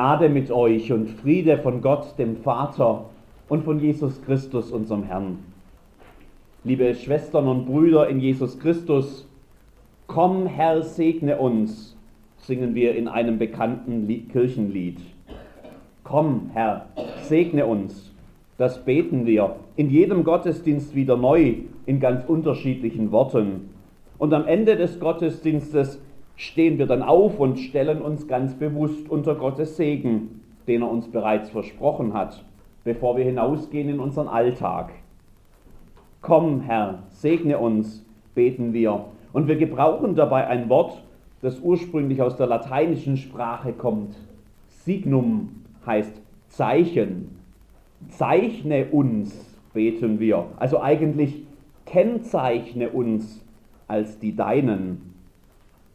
Gnade mit euch und Friede von Gott, dem Vater und von Jesus Christus, unserem Herrn. Liebe Schwestern und Brüder in Jesus Christus, komm Herr, segne uns, singen wir in einem bekannten Kirchenlied. Komm Herr, segne uns, das beten wir in jedem Gottesdienst wieder neu in ganz unterschiedlichen Worten. Und am Ende des Gottesdienstes stehen wir dann auf und stellen uns ganz bewusst unter Gottes Segen, den er uns bereits versprochen hat, bevor wir hinausgehen in unseren Alltag. Komm, Herr, segne uns, beten wir. Und wir gebrauchen dabei ein Wort, das ursprünglich aus der lateinischen Sprache kommt. Signum heißt Zeichen. Zeichne uns, beten wir. Also eigentlich kennzeichne uns als die Deinen.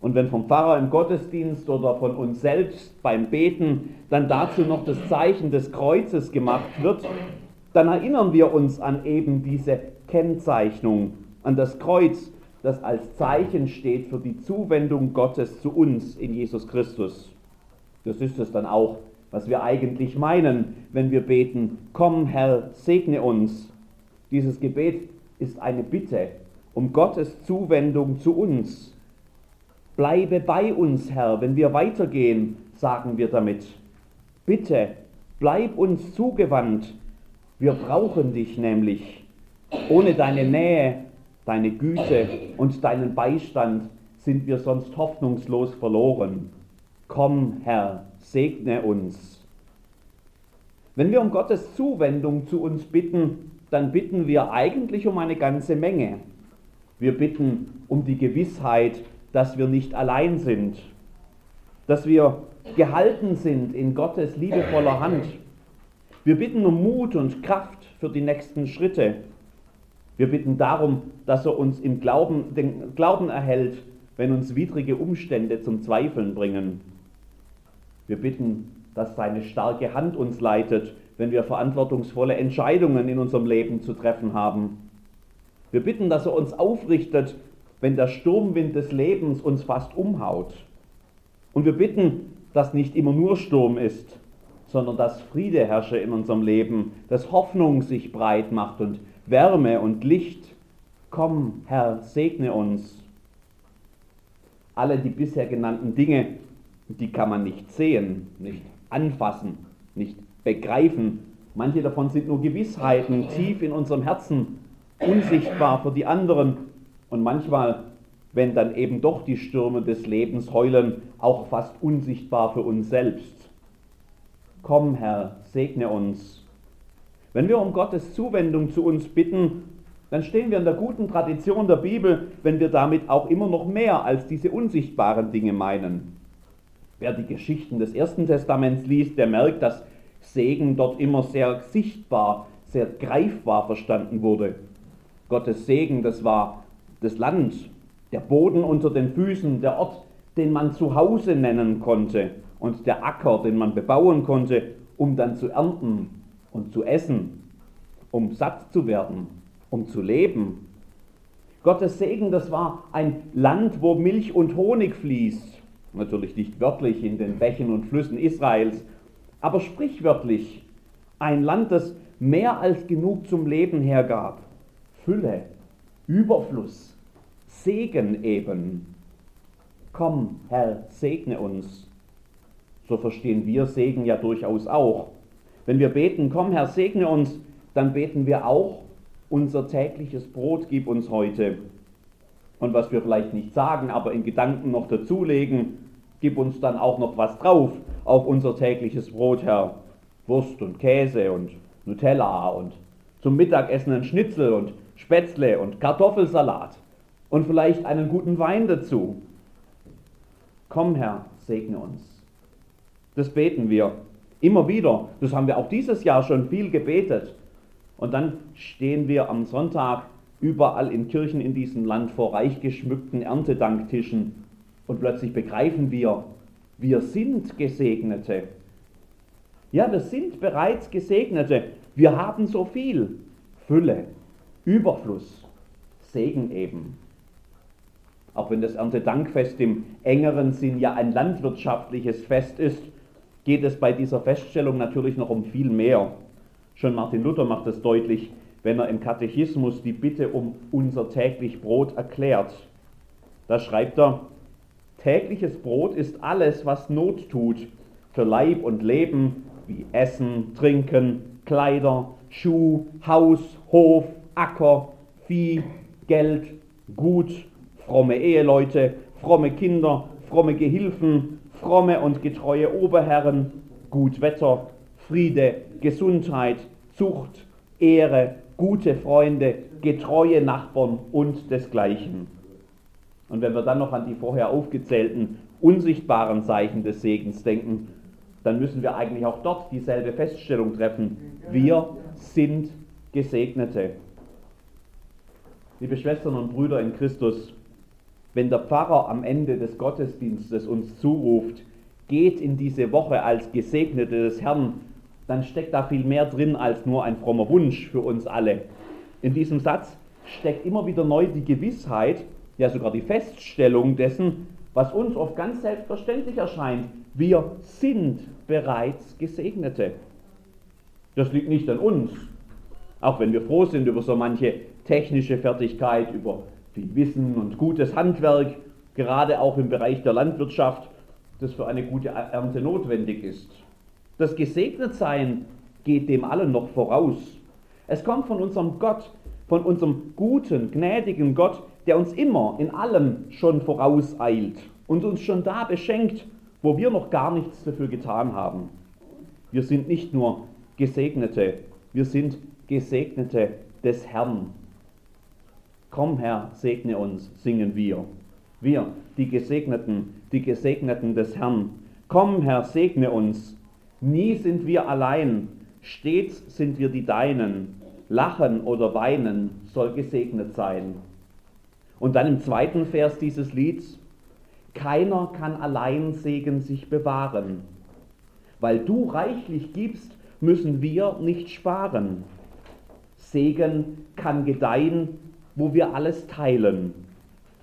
Und wenn vom Pfarrer im Gottesdienst oder von uns selbst beim Beten dann dazu noch das Zeichen des Kreuzes gemacht wird, dann erinnern wir uns an eben diese Kennzeichnung, an das Kreuz, das als Zeichen steht für die Zuwendung Gottes zu uns in Jesus Christus. Das ist es dann auch, was wir eigentlich meinen, wenn wir beten, komm Herr, segne uns. Dieses Gebet ist eine Bitte um Gottes Zuwendung zu uns Bleibe bei uns, Herr, wenn wir weitergehen, sagen wir damit. Bitte, bleib uns zugewandt. Wir brauchen dich nämlich. Ohne deine Nähe, deine Güte und deinen Beistand sind wir sonst hoffnungslos verloren. Komm, Herr, segne uns. Wenn wir um Gottes Zuwendung zu uns bitten, dann bitten wir eigentlich um eine ganze Menge. Wir bitten um die Gewissheit, dass wir nicht allein sind, dass wir gehalten sind in Gottes liebevoller Hand. Wir bitten um Mut und Kraft für die nächsten Schritte. Wir bitten darum, dass er uns im Glauben, den Glauben erhält, wenn uns widrige Umstände zum Zweifeln bringen. Wir bitten, dass seine starke Hand uns leitet, wenn wir verantwortungsvolle Entscheidungen in unserem Leben zu treffen haben. Wir bitten, dass er uns aufrichtet, wenn der Sturmwind des Lebens uns fast umhaut. Und wir bitten, dass nicht immer nur Sturm ist, sondern dass Friede herrsche in unserem Leben, dass Hoffnung sich breit macht und Wärme und Licht. Komm, Herr, segne uns. Alle die bisher genannten Dinge, die kann man nicht sehen, nicht anfassen, nicht begreifen. Manche davon sind nur Gewissheiten tief in unserem Herzen, unsichtbar für die anderen und manchmal, wenn dann eben doch die Stürme des Lebens heulen, auch fast unsichtbar für uns selbst. Komm, Herr, segne uns. Wenn wir um Gottes Zuwendung zu uns bitten, dann stehen wir in der guten Tradition der Bibel, wenn wir damit auch immer noch mehr als diese unsichtbaren Dinge meinen. Wer die Geschichten des Ersten Testaments liest, der merkt, dass Segen dort immer sehr sichtbar, sehr greifbar verstanden wurde. Gottes Segen, das war das Land, der Boden unter den Füßen, der Ort, den man zu Hause nennen konnte und der Acker, den man bebauen konnte, um dann zu ernten und zu essen, um satt zu werden, um zu leben. Gottes Segen, das war ein Land, wo Milch und Honig fließt. Natürlich nicht wörtlich in den Bächen und Flüssen Israels, aber sprichwörtlich ein Land, das mehr als genug zum Leben hergab. Fülle, Überfluss, Segen eben. Komm, Herr, segne uns. So verstehen wir Segen ja durchaus auch. Wenn wir beten, komm, Herr, segne uns, dann beten wir auch, unser tägliches Brot gib uns heute. Und was wir vielleicht nicht sagen, aber in Gedanken noch dazulegen, gib uns dann auch noch was drauf auf unser tägliches Brot, Herr. Wurst und Käse und Nutella und zum Mittagessen ein Schnitzel und Spätzle und Kartoffelsalat und vielleicht einen guten Wein dazu. Komm, Herr, segne uns. Das beten wir immer wieder. Das haben wir auch dieses Jahr schon viel gebetet. Und dann stehen wir am Sonntag überall in Kirchen in diesem Land vor reich geschmückten Erntedanktischen und plötzlich begreifen wir, wir sind Gesegnete. Ja, wir sind bereits Gesegnete. Wir haben so viel. Fülle, Überfluss, Segen eben. Auch wenn das Erntedankfest im engeren Sinn ja ein landwirtschaftliches Fest ist, geht es bei dieser Feststellung natürlich noch um viel mehr. Schon Martin Luther macht es deutlich, wenn er im Katechismus die Bitte um unser täglich Brot erklärt. Da schreibt er, tägliches Brot ist alles, was Not tut für Leib und Leben, wie Essen, Trinken, Kleider, Schuh, Haus, Hof, Acker, Vieh, Geld, Gut, fromme Eheleute, fromme Kinder, fromme Gehilfen, fromme und getreue Oberherren, gut Wetter, Friede, Gesundheit, Zucht, Ehre, gute Freunde, getreue Nachbarn und desgleichen. Und wenn wir dann noch an die vorher aufgezählten unsichtbaren Zeichen des Segens denken, dann müssen wir eigentlich auch dort dieselbe Feststellung treffen. Wir sind Gesegnete. Liebe Schwestern und Brüder in Christus, wenn der Pfarrer am Ende des Gottesdienstes uns zuruft, geht in diese Woche als Gesegnete des Herrn, dann steckt da viel mehr drin als nur ein frommer Wunsch für uns alle. In diesem Satz steckt immer wieder neu die Gewissheit, ja sogar die Feststellung dessen, was uns oft ganz selbstverständlich erscheint. Wir sind bereits Gesegnete. Das liegt nicht an uns, auch wenn wir froh sind über so manche technische Fertigkeit, über viel Wissen und gutes Handwerk, gerade auch im Bereich der Landwirtschaft, das für eine gute Ernte notwendig ist. Das Gesegnetsein geht dem allen noch voraus. Es kommt von unserem Gott, von unserem guten, gnädigen Gott, der uns immer in allem schon vorauseilt und uns schon da beschenkt, wo wir noch gar nichts dafür getan haben. Wir sind nicht nur Gesegnete, wir sind Gesegnete des Herrn. Komm Herr, segne uns, singen wir. Wir, die Gesegneten, die Gesegneten des Herrn. Komm Herr, segne uns, Nie sind wir allein, stets sind wir die Deinen. Lachen oder weinen soll gesegnet sein. Und dann im zweiten Vers dieses Lieds, keiner kann allein Segen sich bewahren. Weil du reichlich gibst, müssen wir nicht sparen. Segen kann gedeihen, wo wir alles teilen.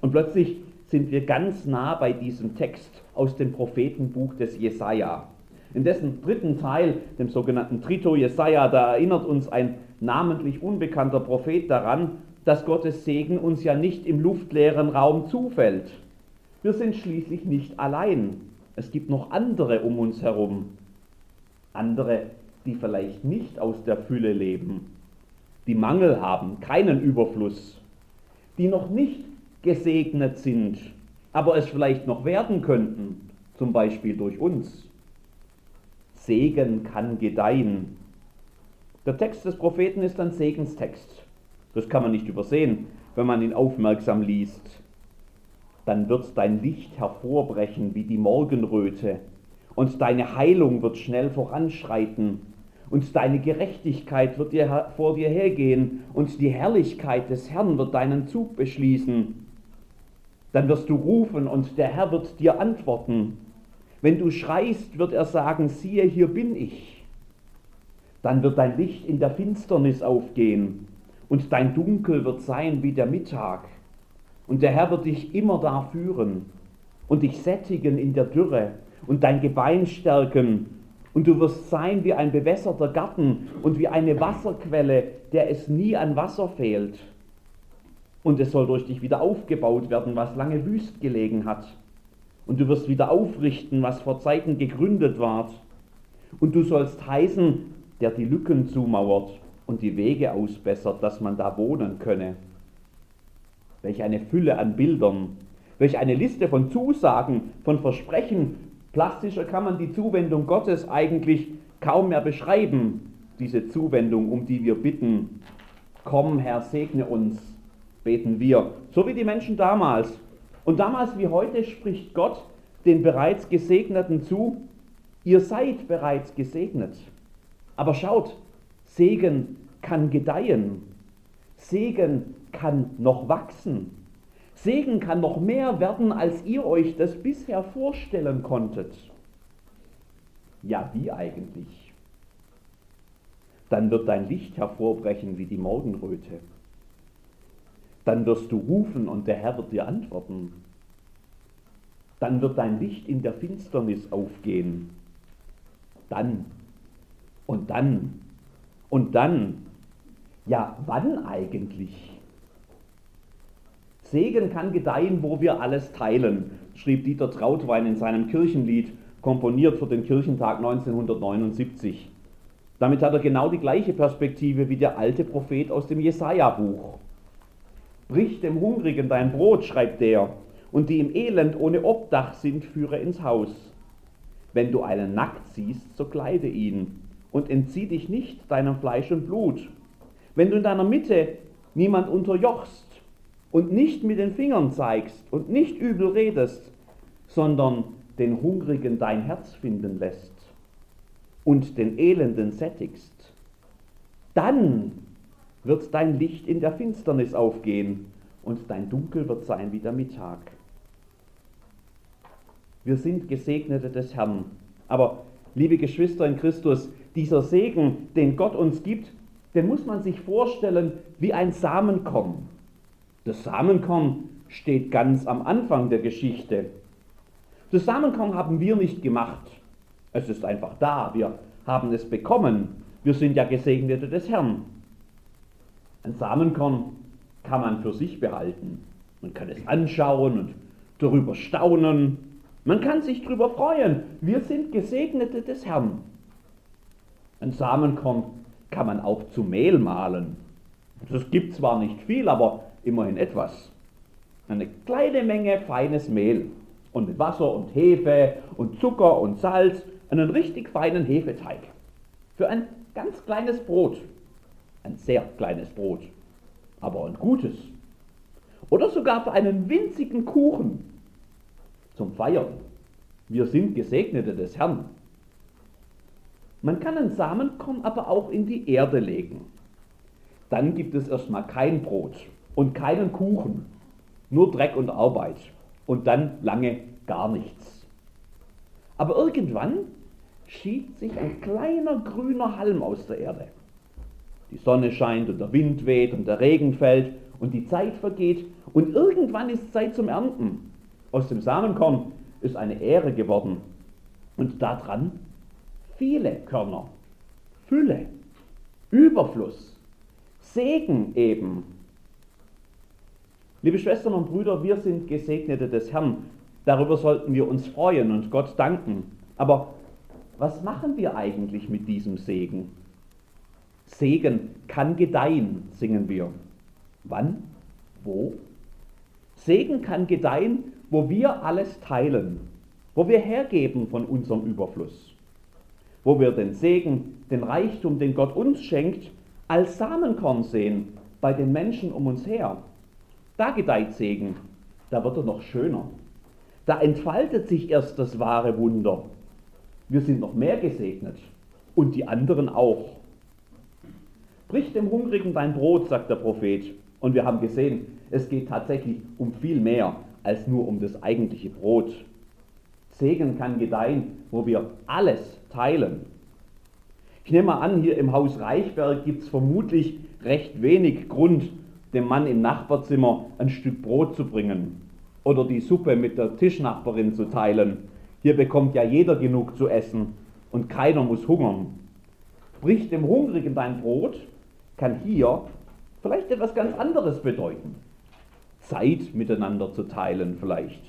Und plötzlich sind wir ganz nah bei diesem Text aus dem Prophetenbuch des Jesaja. In dessen dritten Teil, dem sogenannten Trito Jesaja, da erinnert uns ein namentlich unbekannter Prophet daran, dass Gottes Segen uns ja nicht im luftleeren Raum zufällt. Wir sind schließlich nicht allein. Es gibt noch andere um uns herum. Andere, die vielleicht nicht aus der Fülle leben, die Mangel haben, keinen Überfluss, die noch nicht gesegnet sind, aber es vielleicht noch werden könnten, zum Beispiel durch uns. Segen kann gedeihen. Der Text des Propheten ist ein Segenstext. Das kann man nicht übersehen, wenn man ihn aufmerksam liest. Dann wird dein Licht hervorbrechen wie die Morgenröte, und deine Heilung wird schnell voranschreiten, und deine Gerechtigkeit wird dir vor dir hergehen, und die Herrlichkeit des Herrn wird deinen Zug beschließen. Dann wirst du rufen, und der Herr wird dir antworten. Wenn du schreist, wird er sagen, siehe, hier bin ich. Dann wird dein Licht in der Finsternis aufgehen und dein Dunkel wird sein wie der Mittag. Und der Herr wird dich immer da führen und dich sättigen in der Dürre und dein Gebein stärken. Und du wirst sein wie ein bewässerter Garten und wie eine Wasserquelle, der es nie an Wasser fehlt. Und es soll durch dich wieder aufgebaut werden, was lange wüst gelegen hat und du wirst wieder aufrichten, was vor Zeiten gegründet ward. Und du sollst heißen, der die Lücken zumauert und die Wege ausbessert, dass man da wohnen könne. Welch eine Fülle an Bildern, welch eine Liste von Zusagen, von Versprechen. Plastischer kann man die Zuwendung Gottes eigentlich kaum mehr beschreiben, diese Zuwendung, um die wir bitten. Komm, Herr, segne uns, beten wir, so wie die Menschen damals. Und damals wie heute spricht Gott den bereits Gesegneten zu, ihr seid bereits gesegnet. Aber schaut, Segen kann gedeihen. Segen kann noch wachsen. Segen kann noch mehr werden, als ihr euch das bisher vorstellen konntet. Ja, wie eigentlich? Dann wird dein Licht hervorbrechen wie die Morgenröte. Dann wirst du rufen und der Herr wird dir antworten. Dann wird dein Licht in der Finsternis aufgehen dann und dann und dann. Ja, wann eigentlich? Segen kann gedeihen, wo wir alles teilen, schrieb Dieter Trautwein in seinem Kirchenlied, komponiert für den Kirchentag 1979. Damit hat er genau die gleiche Perspektive wie der alte Prophet aus dem Jesaja-Buch. Brich dem Hungrigen dein Brot, schreibt der, und die im Elend ohne Obdach sind, führe ins Haus. Wenn du einen nackt siehst, so kleide ihn und entzieh dich nicht deinem Fleisch und Blut. Wenn du in deiner Mitte niemand unterjochst und nicht mit den Fingern zeigst und nicht übel redest, sondern den Hungrigen dein Herz finden lässt und den Elenden sättigst, dann wird dein Licht in der Finsternis aufgehen und dein Dunkel wird sein wie der Mittag. Wir sind Gesegnete des Herrn. Aber, liebe Geschwister in Christus, dieser Segen, den Gott uns gibt, den muss man sich vorstellen wie ein Samenkorn. Das Samenkorn steht ganz am Anfang der Geschichte. Das Samenkorn haben wir nicht gemacht. Es ist einfach da. Wir haben es bekommen. Wir sind ja Gesegnete des Herrn. Ein Samenkorn kann man für sich behalten. Man kann es anschauen und darüber staunen. Man kann sich darüber freuen. Wir sind Gesegnete des Herrn. Ein Samenkorn kann man auch zu Mehl mahlen. Das gibt zwar nicht viel, aber immerhin etwas. Eine kleine Menge feines Mehl und mit Wasser und Hefe und Zucker und Salz einen richtig feinen Hefeteig. Für ein ganz kleines Brot. Ein sehr kleines Brot, aber ein gutes. Oder sogar für einen winzigen Kuchen zum Feiern. Wir sind Gesegnete des Herrn. Man kann ein Samenkorn aber auch in die Erde legen. Dann gibt es erstmal kein Brot und keinen Kuchen, nur Dreck und Arbeit und dann lange gar nichts. Aber irgendwann schiebt sich ein kleiner grüner Halm aus der Erde. Die Sonne scheint und der Wind weht und der Regen fällt und die Zeit vergeht und irgendwann ist Zeit zum Ernten. Aus dem Samenkorn ist eine Ähre geworden und daran viele Körner, Fülle, Überfluss, Segen eben. Liebe Schwestern und Brüder, wir sind Gesegnete des Herrn. Darüber sollten wir uns freuen und Gott danken. Aber was machen wir eigentlich mit diesem Segen? Segen kann gedeihen, singen wir. Wann? Wo? Segen kann gedeihen, wo wir alles teilen, wo wir hergeben von unserem Überfluss, wo wir den Segen, den Reichtum, den Gott uns schenkt, als Samenkorn sehen bei den Menschen um uns her. Da gedeiht Segen, da wird er noch schöner. Da entfaltet sich erst das wahre Wunder wir sind noch mehr gesegnet und die anderen auch. Brich dem Hungrigen dein Brot, sagt der Prophet. Und wir haben gesehen, es geht tatsächlich um viel mehr als nur um das eigentliche Brot. Segen kann gedeihen, wo wir alles teilen. Ich nehme mal an, hier im Haus Reichberg gibt es vermutlich recht wenig Grund, dem Mann im Nachbarzimmer ein Stück Brot zu bringen oder die Suppe mit der Tischnachbarin zu teilen hier bekommt ja jeder genug zu essen und keiner muss hungern. Brich dem Hungrigen dein Brot, kann hier vielleicht etwas ganz anderes bedeuten. Zeit miteinander zu teilen vielleicht.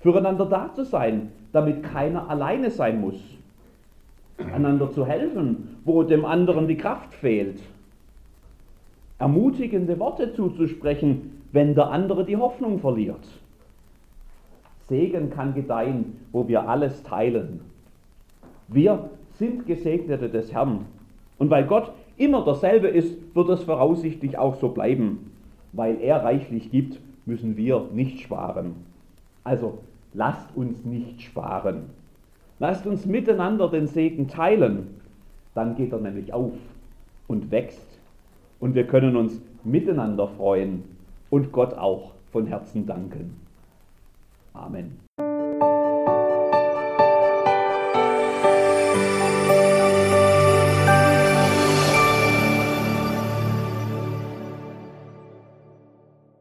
Füreinander da zu sein, damit keiner alleine sein muss. Einander zu helfen, wo dem anderen die Kraft fehlt. Ermutigende Worte zuzusprechen, wenn der andere die Hoffnung verliert. Segen kann gedeihen, wo wir alles teilen. Wir sind Gesegnete des Herrn. Und weil Gott immer derselbe ist, wird es voraussichtlich auch so bleiben. Weil er reichlich gibt, müssen wir nicht sparen. Also lasst uns nicht sparen. Lasst uns miteinander den Segen teilen. Dann geht er nämlich auf und wächst. Und wir können uns miteinander freuen und Gott auch von Herzen danken. Amen.